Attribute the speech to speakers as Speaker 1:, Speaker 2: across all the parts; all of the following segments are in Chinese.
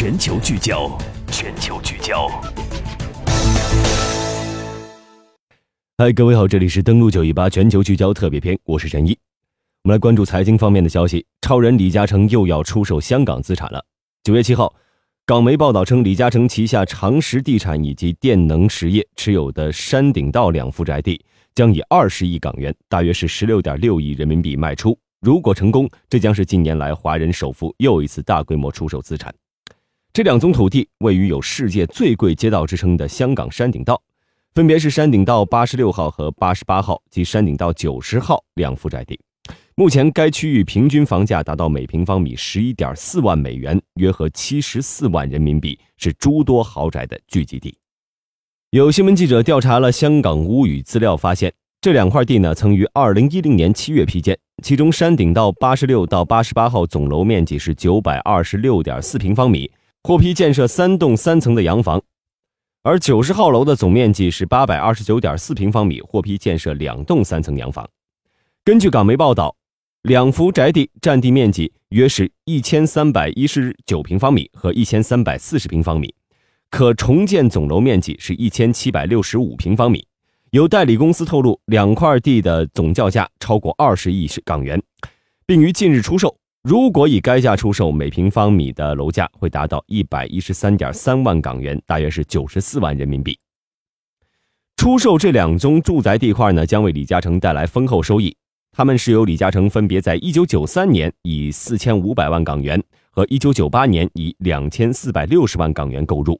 Speaker 1: 全球聚焦，全球聚焦。嗨，各位好，这里是登录九一八全球聚焦特别篇，我是陈一。我们来关注财经方面的消息，超人李嘉诚又要出售香港资产了。九月七号，港媒报道称，李嘉诚旗下长实地产以及电能实业持有的山顶道两幅宅地将以二十亿港元，大约是十六点六亿人民币卖出。如果成功，这将是近年来华人首富又一次大规模出售资产。这两宗土地位于有“世界最贵街道”之称的香港山顶道，分别是山顶道八十六号和八十八号及山顶道九十号两幅宅地。目前该区域平均房价达到每平方米十一点四万美元，约合七十四万人民币，是诸多豪宅的聚集地。有新闻记者调查了香港屋宇资料，发现。这两块地呢，曾于二零一零年七月批建，其中山顶道八十六到八十八号总楼面积是九百二十六点四平方米，获批建设三栋三层的洋房；而九十号楼的总面积是八百二十九点四平方米，获批建设两栋三层洋房。根据港媒报道，两幅宅地占地面积约是一千三百一十九平方米和一千三百四十平方米，可重建总楼面积是一千七百六十五平方米。有代理公司透露，两块地的总叫价超过二十亿港元，并于近日出售。如果以该价出售，每平方米的楼价会达到一百一十三点三万港元，大约是九十四万人民币。出售这两宗住宅地块呢，将为李嘉诚带来丰厚收益。他们是由李嘉诚分别在一九九三年以四千五百万港元和一九九八年以两千四百六十万港元购入，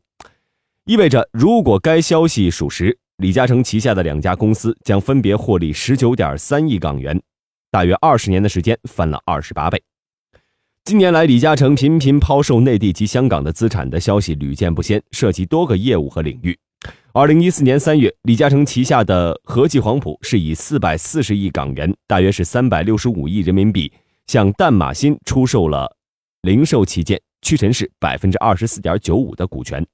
Speaker 1: 意味着如果该消息属实。李嘉诚旗下的两家公司将分别获利十九点三亿港元，大约二十年的时间翻了二十八倍。近年来，李嘉诚频频抛售内地及香港的资产的消息屡见不鲜，涉及多个业务和领域。二零一四年三月，李嘉诚旗下的和记黄埔是以四百四十亿港元，大约是三百六十五亿人民币，向淡马锡出售了零售旗舰屈臣氏百分之二十四点九五的股权。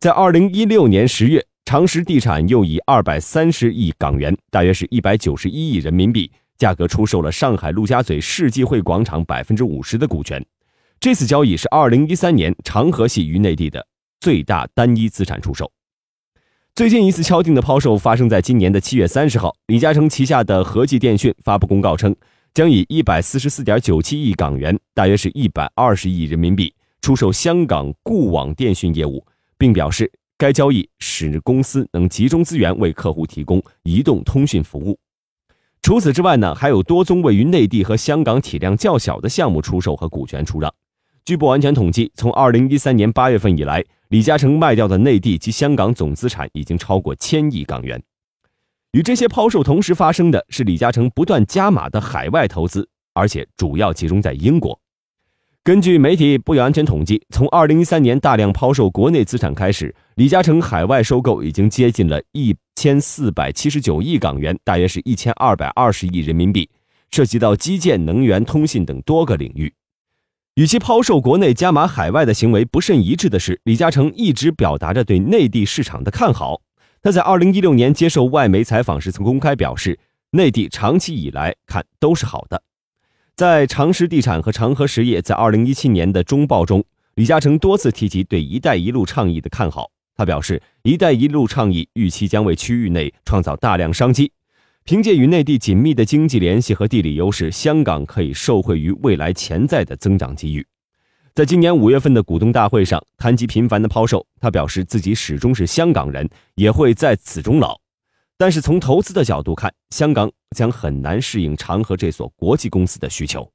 Speaker 1: 在二零一六年十月。长实地产又以二百三十亿港元，大约是一百九十一亿人民币价格出售了上海陆家嘴世纪汇广场百分之五十的股权。这次交易是二零一三年长河系于内地的最大单一资产出售。最近一次敲定的抛售发生在今年的七月三十号，李嘉诚旗下的和记电讯发布公告称，将以一百四十四点九七亿港元，大约是一百二十亿人民币出售香港固网电讯业务，并表示。该交易使公司能集中资源为客户提供移动通讯服务。除此之外呢，还有多宗位于内地和香港体量较小的项目出售和股权出让。据不完全统计，从二零一三年八月份以来，李嘉诚卖掉的内地及香港总资产已经超过千亿港元。与这些抛售同时发生的是李嘉诚不断加码的海外投资，而且主要集中在英国。根据媒体不完全统计，从2013年大量抛售国内资产开始，李嘉诚海外收购已经接近了一千四百七十九亿港元，大约是一千二百二十亿人民币，涉及到基建、能源、通信等多个领域。与其抛售国内加码海外的行为不甚一致的是，李嘉诚一直表达着对内地市场的看好。他在2016年接受外媒采访时曾公开表示，内地长期以来看都是好的。在长实地产和长和实业在二零一七年的中报中，李嘉诚多次提及对“一带一路”倡议的看好。他表示，“一带一路”倡议预期将为区域内创造大量商机。凭借与内地紧密的经济联系和地理优势，香港可以受惠于未来潜在的增长机遇。在今年五月份的股东大会上，谈及频繁的抛售，他表示自己始终是香港人，也会在此终老。但是从投资的角度看，香港将很难适应长和这所国际公司的需求。